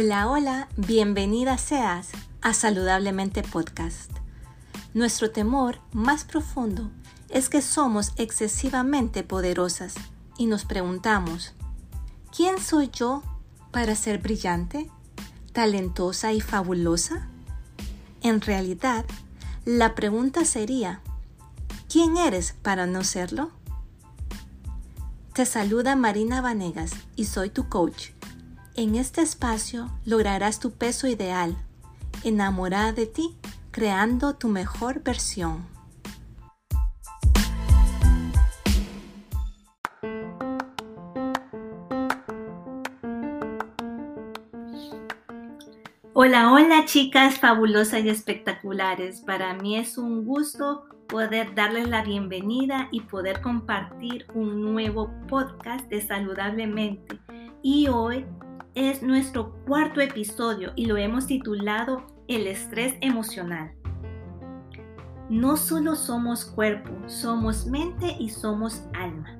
Hola, hola, bienvenida seas a Saludablemente Podcast. Nuestro temor más profundo es que somos excesivamente poderosas y nos preguntamos, ¿quién soy yo para ser brillante, talentosa y fabulosa? En realidad, la pregunta sería, ¿quién eres para no serlo? Te saluda Marina Vanegas y soy tu coach en este espacio lograrás tu peso ideal, enamorada de ti, creando tu mejor versión. Hola, hola chicas fabulosas y espectaculares. Para mí es un gusto poder darles la bienvenida y poder compartir un nuevo podcast de Saludablemente. Y hoy es nuestro cuarto episodio y lo hemos titulado El estrés emocional. No solo somos cuerpo, somos mente y somos alma.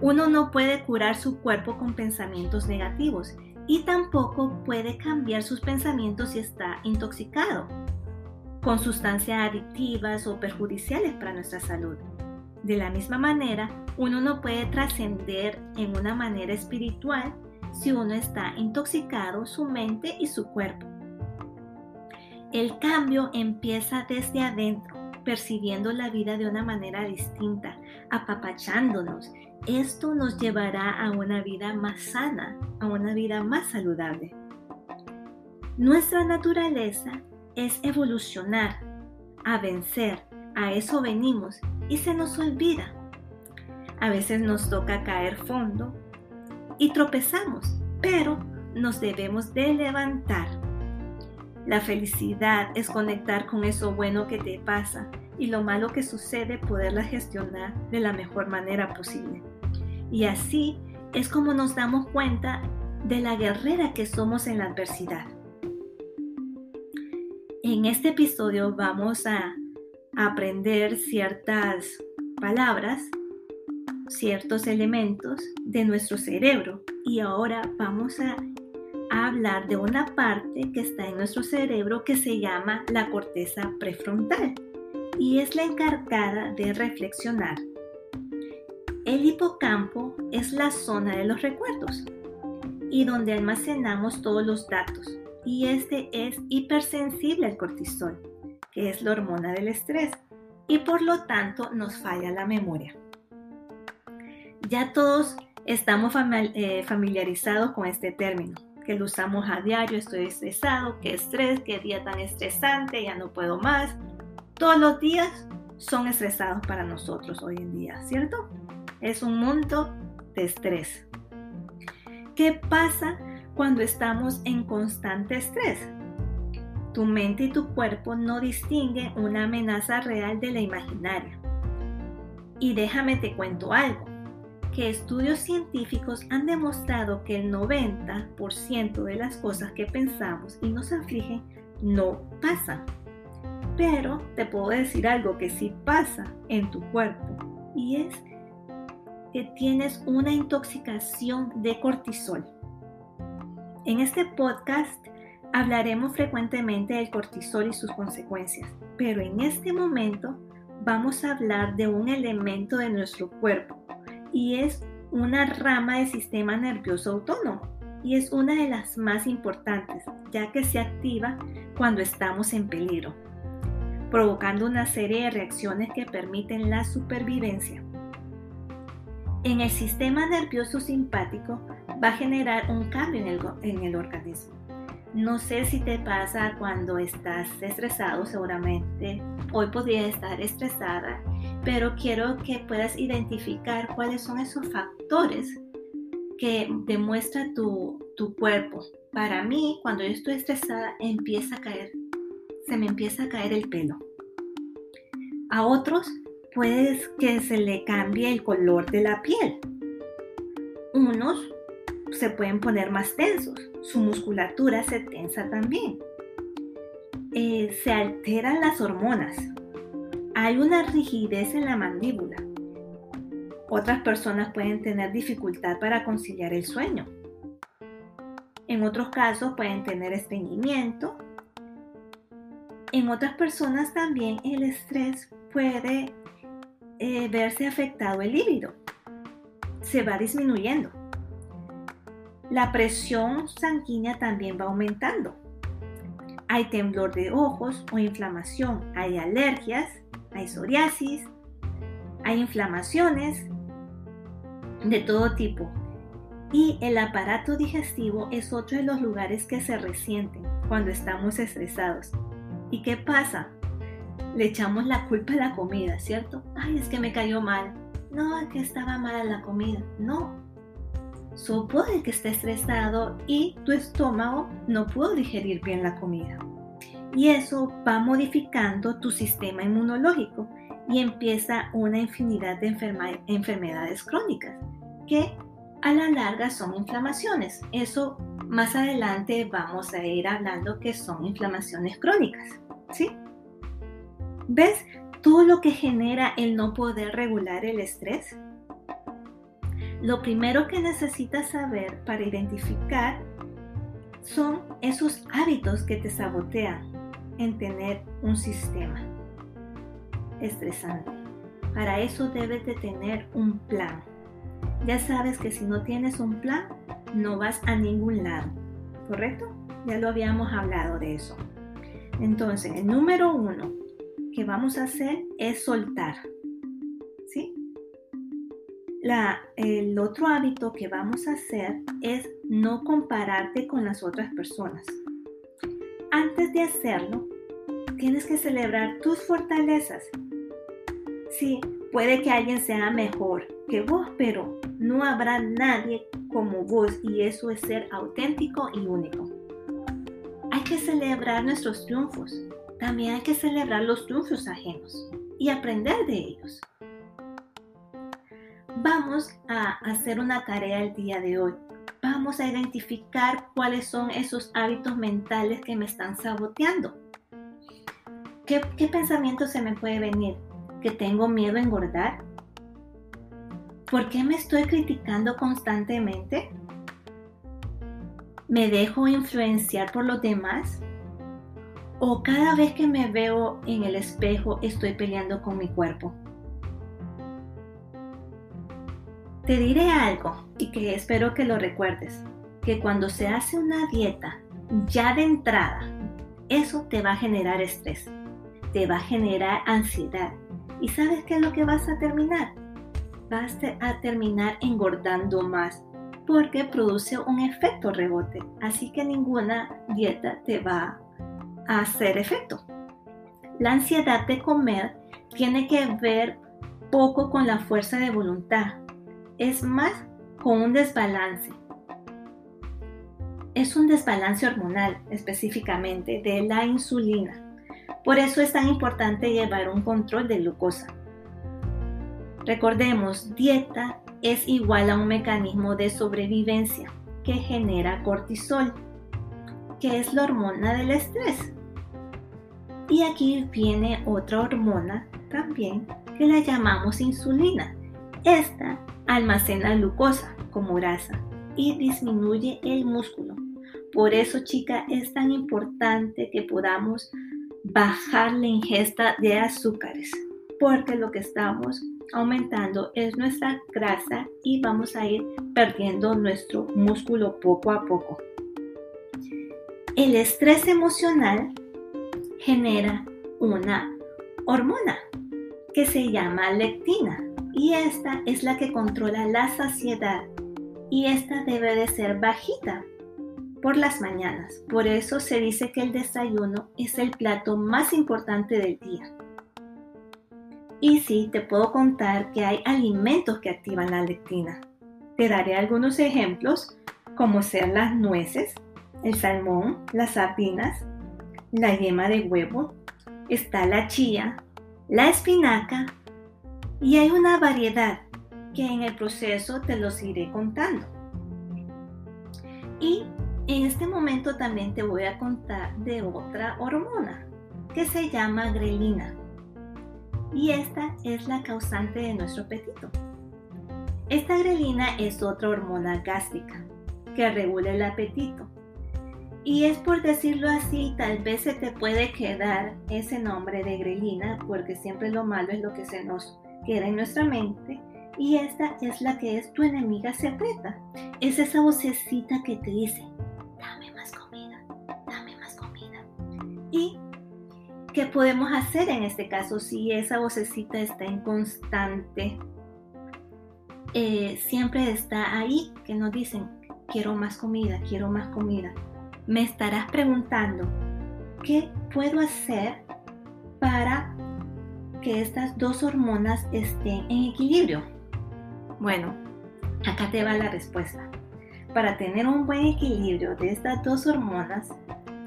Uno no puede curar su cuerpo con pensamientos negativos y tampoco puede cambiar sus pensamientos si está intoxicado con sustancias adictivas o perjudiciales para nuestra salud. De la misma manera, uno no puede trascender en una manera espiritual si uno está intoxicado su mente y su cuerpo. El cambio empieza desde adentro, percibiendo la vida de una manera distinta, apapachándonos. Esto nos llevará a una vida más sana, a una vida más saludable. Nuestra naturaleza es evolucionar, a vencer, a eso venimos y se nos olvida. A veces nos toca caer fondo y tropezamos, pero nos debemos de levantar. La felicidad es conectar con eso bueno que te pasa y lo malo que sucede poderla gestionar de la mejor manera posible. Y así es como nos damos cuenta de la guerrera que somos en la adversidad. En este episodio vamos a aprender ciertas palabras ciertos elementos de nuestro cerebro y ahora vamos a, hablar de una parte que está en nuestro cerebro que se llama la corteza prefrontal y es la encargada de reflexionar. El hipocampo es la zona de los recuerdos y donde almacenamos todos los datos y este es hipersensible al cortisol, que es la hormona del estrés y por lo tanto nos falla la memoria. Ya todos estamos eh, familiarizados con este término, que lo usamos a diario, estoy estresado, qué estrés, qué día tan estresante, ya no puedo más. Todos los días son estresados para nosotros hoy en día, ¿cierto? Es un mundo de estrés. ¿Qué pasa cuando estamos en constante estrés? Tu mente y tu cuerpo no distinguen una amenaza real de la imaginaria. Y déjame te cuento algo que estudios científicos han demostrado que el 90% de las cosas que pensamos y nos afligen no pasan. Pero te puedo decir algo que sí pasa en tu cuerpo y es que tienes una intoxicación de cortisol. En este podcast hablaremos frecuentemente del cortisol y sus consecuencias, pero en este momento vamos a hablar de un elemento de nuestro cuerpo y es una rama del sistema nervioso autónomo y es una de las más importantes ya que se activa cuando estamos en peligro, provocando una serie de reacciones que permiten la supervivencia. En el sistema nervioso simpático va a generar un cambio en el, en el organismo. No sé si te pasa cuando estás estresado, seguramente hoy podría estar estresada pero quiero que puedas identificar cuáles son esos factores que demuestra tu, tu cuerpo. Para mí, cuando yo estoy estresada, empieza a caer, se me empieza a caer el pelo. A otros, puede que se le cambie el color de la piel. Unos se pueden poner más tensos, su musculatura se tensa también. Eh, se alteran las hormonas, hay una rigidez en la mandíbula. Otras personas pueden tener dificultad para conciliar el sueño. En otros casos pueden tener estreñimiento. En otras personas también el estrés puede eh, verse afectado el líbido. Se va disminuyendo. La presión sanguínea también va aumentando. Hay temblor de ojos o inflamación. Hay alergias, hay psoriasis, hay inflamaciones de todo tipo. Y el aparato digestivo es otro de los lugares que se resienten cuando estamos estresados. ¿Y qué pasa? Le echamos la culpa a la comida, ¿cierto? Ay, es que me cayó mal. No, es que estaba mala la comida. No, puede que esté estresado y tu estómago no pudo digerir bien la comida. Y eso va modificando tu sistema inmunológico y empieza una infinidad de enfermedades crónicas que a la larga son inflamaciones. Eso más adelante vamos a ir hablando que son inflamaciones crónicas. ¿Sí? ¿Ves todo lo que genera el no poder regular el estrés? Lo primero que necesitas saber para identificar son esos hábitos que te sabotean en tener un sistema estresante. Para eso debes de tener un plan. Ya sabes que si no tienes un plan, no vas a ningún lado, ¿correcto? Ya lo habíamos hablado de eso. Entonces, el número uno que vamos a hacer es soltar el otro hábito que vamos a hacer es no compararte con las otras personas. Antes de hacerlo, tienes que celebrar tus fortalezas. Sí, puede que alguien sea mejor que vos, pero no habrá nadie como vos y eso es ser auténtico y único. Hay que celebrar nuestros triunfos. También hay que celebrar los triunfos ajenos y aprender de ellos vamos a hacer una tarea el día de hoy. Vamos a identificar cuáles son esos hábitos mentales que me están saboteando. ¿Qué, pensamiento se me puede venir? ¿Que tengo miedo a engordar? ¿Por qué me estoy criticando constantemente? ¿Me dejo influenciar por los demás? ¿O cada vez que me veo en el espejo estoy peleando con mi cuerpo? Te diré algo y que espero que lo recuerdes, que cuando se hace una dieta ya de entrada, eso te va a generar estrés, te va a generar ansiedad. ¿Y sabes qué es lo que vas a terminar? Vas a terminar engordando más porque produce un efecto rebote. Así que ninguna dieta te va a hacer efecto. La ansiedad de comer tiene que ver poco con la fuerza de voluntad, es más con un desbalance. Es un desbalance hormonal específicamente de la insulina. Por eso es tan importante llevar un control de glucosa. Recordemos, dieta es igual a un mecanismo de sobrevivencia que genera cortisol, que es la hormona del estrés. Y aquí viene otra hormona también que la llamamos insulina. Esta almacena glucosa como grasa y disminuye el músculo. Por eso, chica, es tan importante que podamos bajar la ingesta de azúcares, porque lo que estamos aumentando es nuestra grasa y vamos a ir perdiendo nuestro músculo poco a poco. El estrés emocional genera una hormona que se llama lectina y esta es la que controla la saciedad y esta debe de ser bajita por las mañanas. Por eso se dice que el desayuno es el plato más importante del día. Y sí, te puedo contar que hay alimentos que activan la lectina. Te daré algunos ejemplos, como sean las nueces, el salmón, las sardinas, la yema de huevo, está la chía, la espinaca, y hay una variedad que en el proceso te los iré contando. Y en este momento también te voy a contar de otra hormona que se llama grelina. Y esta es la causante de nuestro apetito. Esta grelina es otra hormona gástrica que regula el apetito Y es por decirlo así, tal vez se te puede quedar ese nombre de grelina, porque siempre lo malo es lo que se nos queda en nuestra mente. Y esta es la que es tu enemiga secreta. Es esa vocecita que te dice, ¿Y qué podemos hacer en este caso si esa vocecita está en constante? Eh, siempre está ahí que nos dicen, quiero más comida, quiero más comida. Me estarás preguntando, ¿qué puedo hacer para que estas dos hormonas estén en equilibrio? Bueno, acá te va la respuesta. Para tener un buen equilibrio de estas dos hormonas,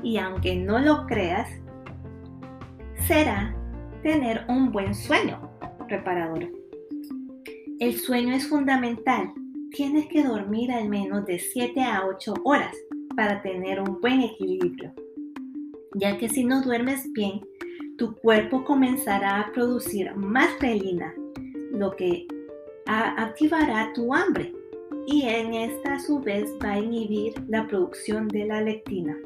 y aunque no lo creas, será tener un buen sueño reparador. El sueño es fundamental. Tienes que dormir al menos de 7 a 8 horas para tener un buen equilibrio, ya que si no duermes bien, tu cuerpo comenzará a producir más relina, lo que activará tu hambre y en esta a su vez va a inhibir la producción de la lectina.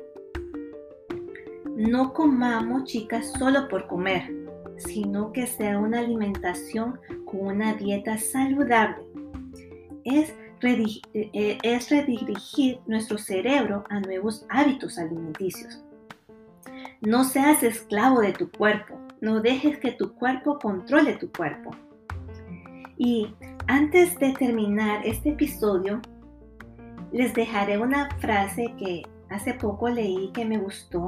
No comamos, chicas, solo por comer, sino que sea una alimentación con una dieta saludable. Es, eh, es redirigir nuestro cerebro a nuevos hábitos alimenticios. No seas esclavo de tu cuerpo, no dejes que tu cuerpo controle tu cuerpo. Y antes de terminar este episodio, les dejaré una frase que hace poco leí que me gustó.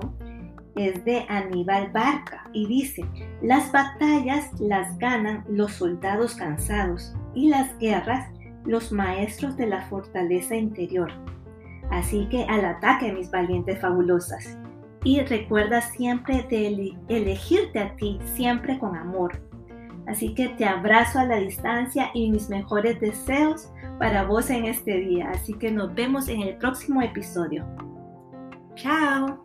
Es de Aníbal Barca y dice, las batallas las ganan los soldados cansados y las guerras los maestros de la fortaleza interior. Así que al ataque, mis valientes fabulosas. Y recuerda siempre de elegirte a ti, siempre con amor, Así que te abrazo a la distancia y mis mejores deseos para vos en este día. Así que nos vemos en el próximo episodio. Chao.